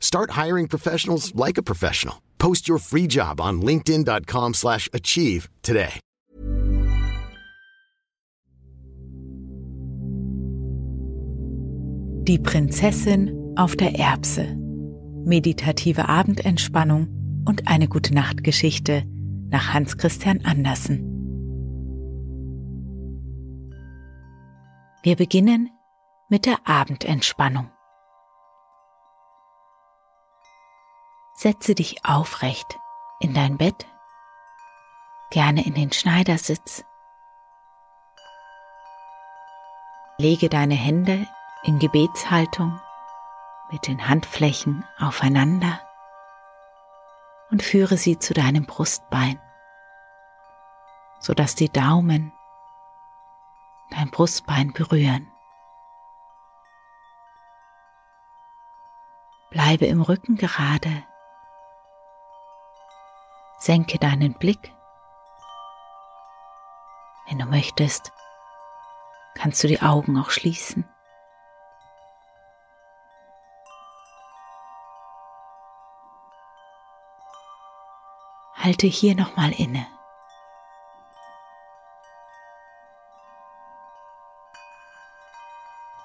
Start hiring professionals like a professional. Post your free job on linkedin.com/achieve slash achieve today. Die Prinzessin auf der Erbse. Meditative Abendentspannung und eine gute Nachtgeschichte nach Hans Christian Andersen. Wir beginnen mit der Abendentspannung. Setze dich aufrecht in dein Bett, gerne in den Schneidersitz. Lege deine Hände in Gebetshaltung mit den Handflächen aufeinander und führe sie zu deinem Brustbein, sodass die Daumen dein Brustbein berühren. Bleibe im Rücken gerade. Senke deinen Blick. Wenn du möchtest, kannst du die Augen auch schließen. Halte hier nochmal inne.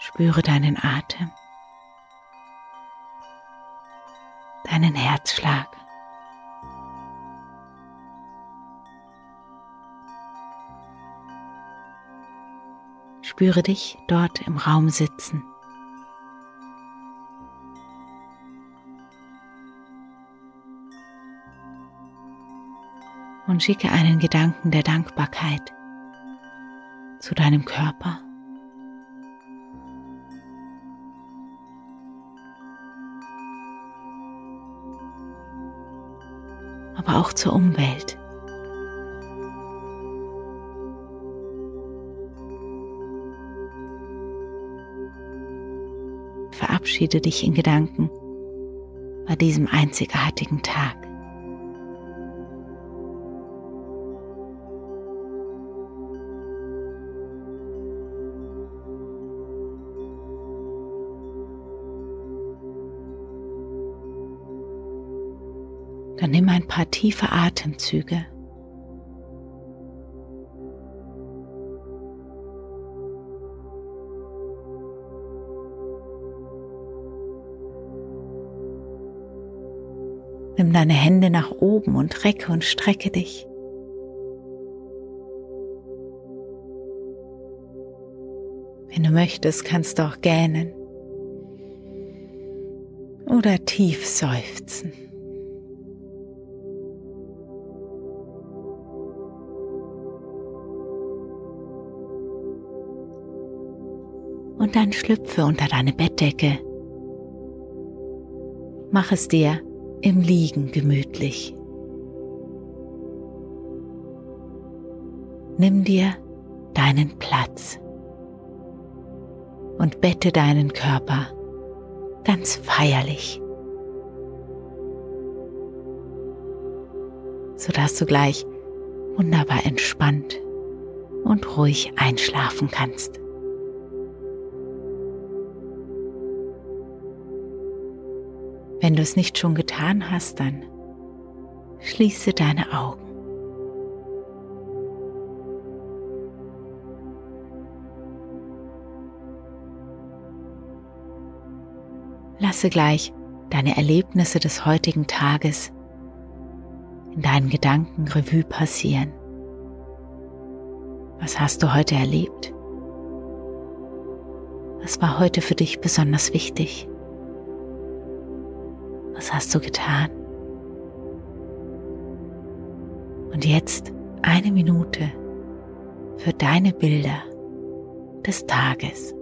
Spüre deinen Atem, deinen Herzschlag. Spüre dich dort im Raum sitzen. Und schicke einen Gedanken der Dankbarkeit zu deinem Körper. aber auch zur Umwelt. Verabschiede dich in Gedanken bei diesem einzigartigen Tag. Dann nimm ein paar tiefe Atemzüge. Nimm deine Hände nach oben und recke und strecke dich. Wenn du möchtest, kannst du auch gähnen oder tief seufzen. Und dann schlüpfe unter deine Bettdecke. Mach es dir im Liegen gemütlich. Nimm dir deinen Platz und bette deinen Körper ganz feierlich, sodass du gleich wunderbar entspannt und ruhig einschlafen kannst. Wenn du es nicht schon getan hast, dann schließe deine Augen. Lasse gleich deine Erlebnisse des heutigen Tages in deinen Gedanken Revue passieren. Was hast du heute erlebt? Was war heute für dich besonders wichtig? Was hast du getan? Und jetzt eine Minute für deine Bilder des Tages.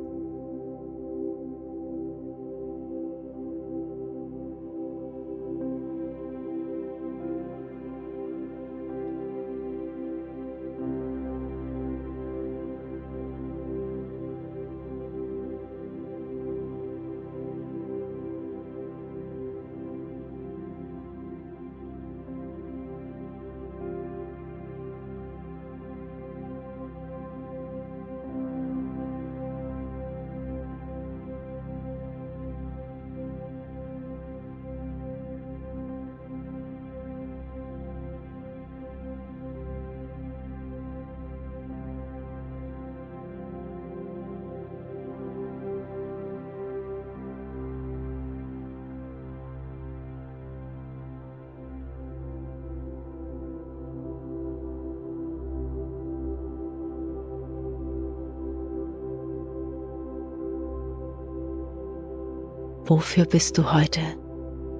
Wofür bist du heute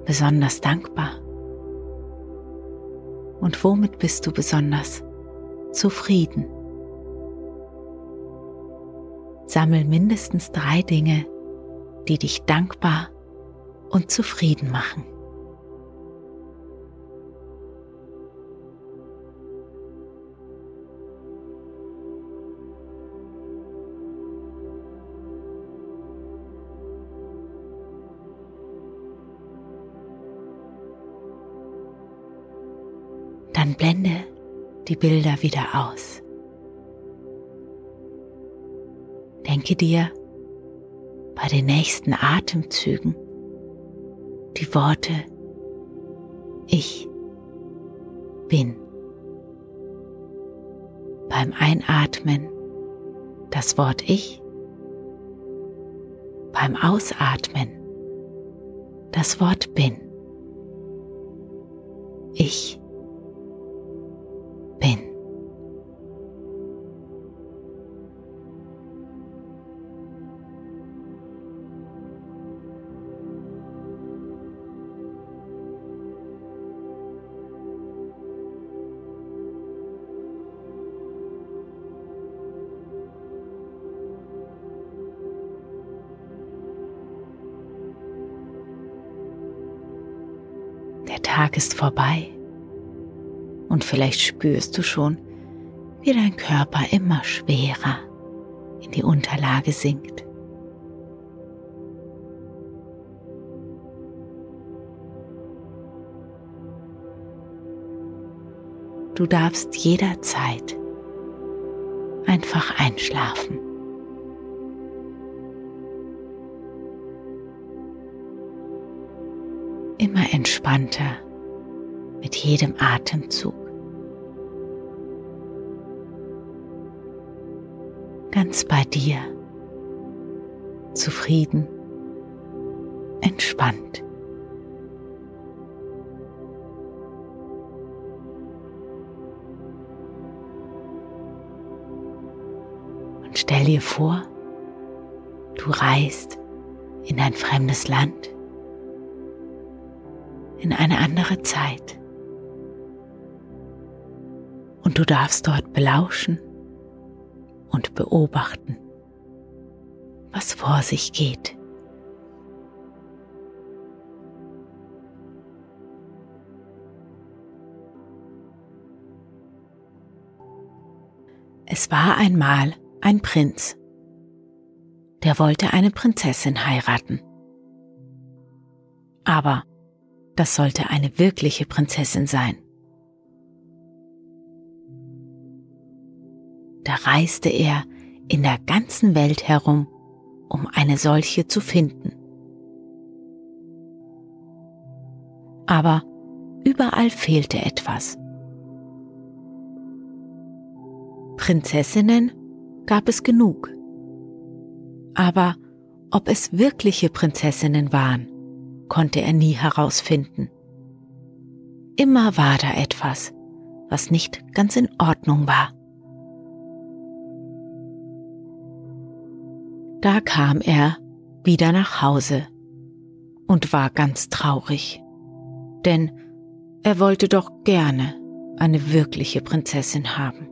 besonders dankbar? Und womit bist du besonders zufrieden? Sammel mindestens drei Dinge, die dich dankbar und zufrieden machen. Dann blende die Bilder wieder aus. Denke dir bei den nächsten Atemzügen die Worte Ich bin. Beim Einatmen das Wort Ich. Beim Ausatmen das Wort bin. Ich Tag ist vorbei und vielleicht spürst du schon, wie dein Körper immer schwerer in die Unterlage sinkt. Du darfst jederzeit einfach einschlafen. immer entspannter mit jedem Atemzug. Ganz bei dir, zufrieden, entspannt. Und stell dir vor, du reist in ein fremdes Land in eine andere Zeit. Und du darfst dort belauschen und beobachten, was vor sich geht. Es war einmal ein Prinz, der wollte eine Prinzessin heiraten. Aber das sollte eine wirkliche Prinzessin sein. Da reiste er in der ganzen Welt herum, um eine solche zu finden. Aber überall fehlte etwas. Prinzessinnen gab es genug. Aber ob es wirkliche Prinzessinnen waren, konnte er nie herausfinden. Immer war da etwas, was nicht ganz in Ordnung war. Da kam er wieder nach Hause und war ganz traurig, denn er wollte doch gerne eine wirkliche Prinzessin haben.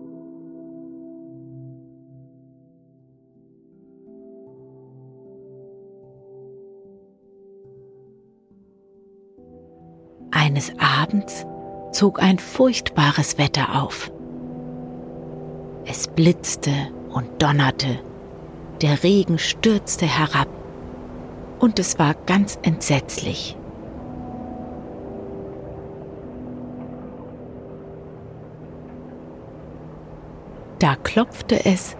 Eines Abends zog ein furchtbares Wetter auf. Es blitzte und donnerte, der Regen stürzte herab und es war ganz entsetzlich. Da klopfte es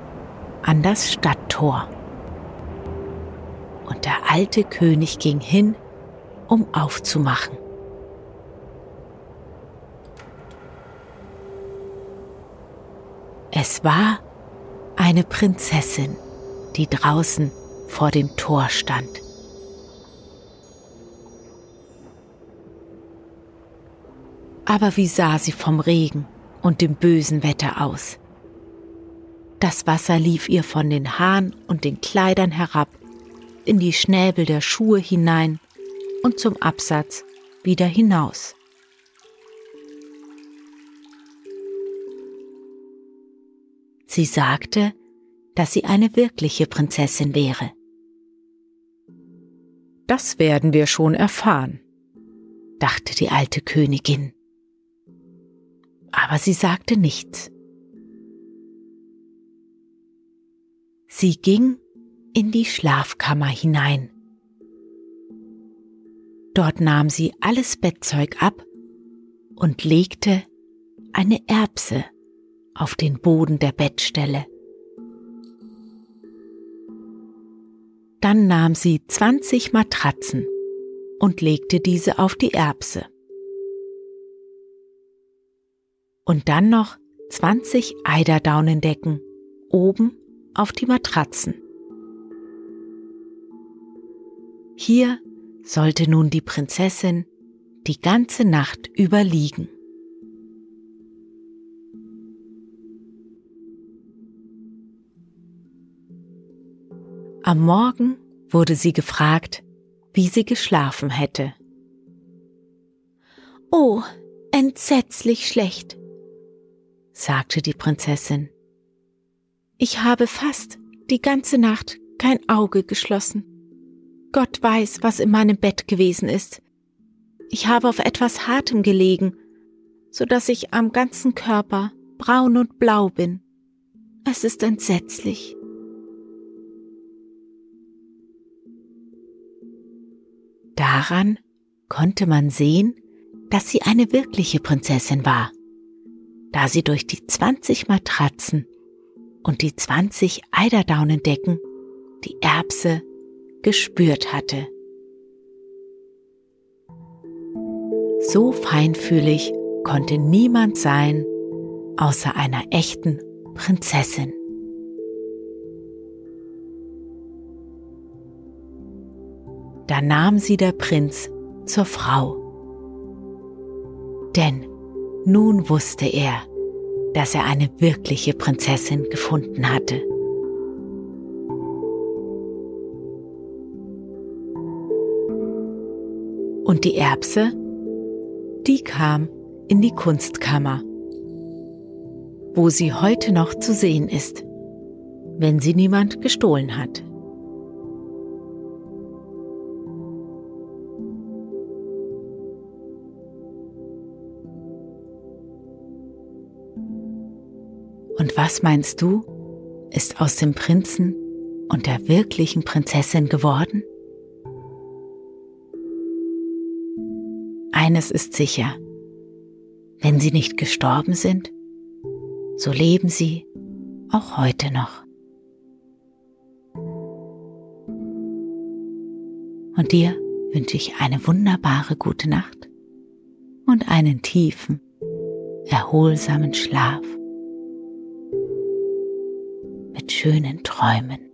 an das Stadttor. Und der alte König ging hin, um aufzumachen. Es war eine Prinzessin, die draußen vor dem Tor stand. Aber wie sah sie vom Regen und dem bösen Wetter aus? Das Wasser lief ihr von den Haaren und den Kleidern herab, in die Schnäbel der Schuhe hinein und zum Absatz wieder hinaus. Sie sagte, dass sie eine wirkliche Prinzessin wäre. Das werden wir schon erfahren, dachte die alte Königin. Aber sie sagte nichts. Sie ging in die Schlafkammer hinein. Dort nahm sie alles Bettzeug ab und legte eine Erbse auf den Boden der Bettstelle. Dann nahm sie 20 Matratzen und legte diese auf die Erbse. Und dann noch 20 Eiderdaunendecken oben auf die Matratzen. Hier sollte nun die Prinzessin die ganze Nacht überliegen. Am Morgen wurde sie gefragt, wie sie geschlafen hätte. Oh, entsetzlich schlecht, sagte die Prinzessin. Ich habe fast die ganze Nacht kein Auge geschlossen. Gott weiß, was in meinem Bett gewesen ist. Ich habe auf etwas Hartem gelegen, so dass ich am ganzen Körper braun und blau bin. Es ist entsetzlich. Daran konnte man sehen, dass sie eine wirkliche Prinzessin war, da sie durch die 20 Matratzen und die 20 Eiderdaunendecken die Erbse gespürt hatte. So feinfühlig konnte niemand sein, außer einer echten Prinzessin. Da nahm sie der Prinz zur Frau. Denn nun wusste er, dass er eine wirkliche Prinzessin gefunden hatte. Und die Erbse, die kam in die Kunstkammer, wo sie heute noch zu sehen ist, wenn sie niemand gestohlen hat. Und was meinst du, ist aus dem Prinzen und der wirklichen Prinzessin geworden? Eines ist sicher, wenn sie nicht gestorben sind, so leben sie auch heute noch. Und dir wünsche ich eine wunderbare gute Nacht und einen tiefen, erholsamen Schlaf schönen Träumen.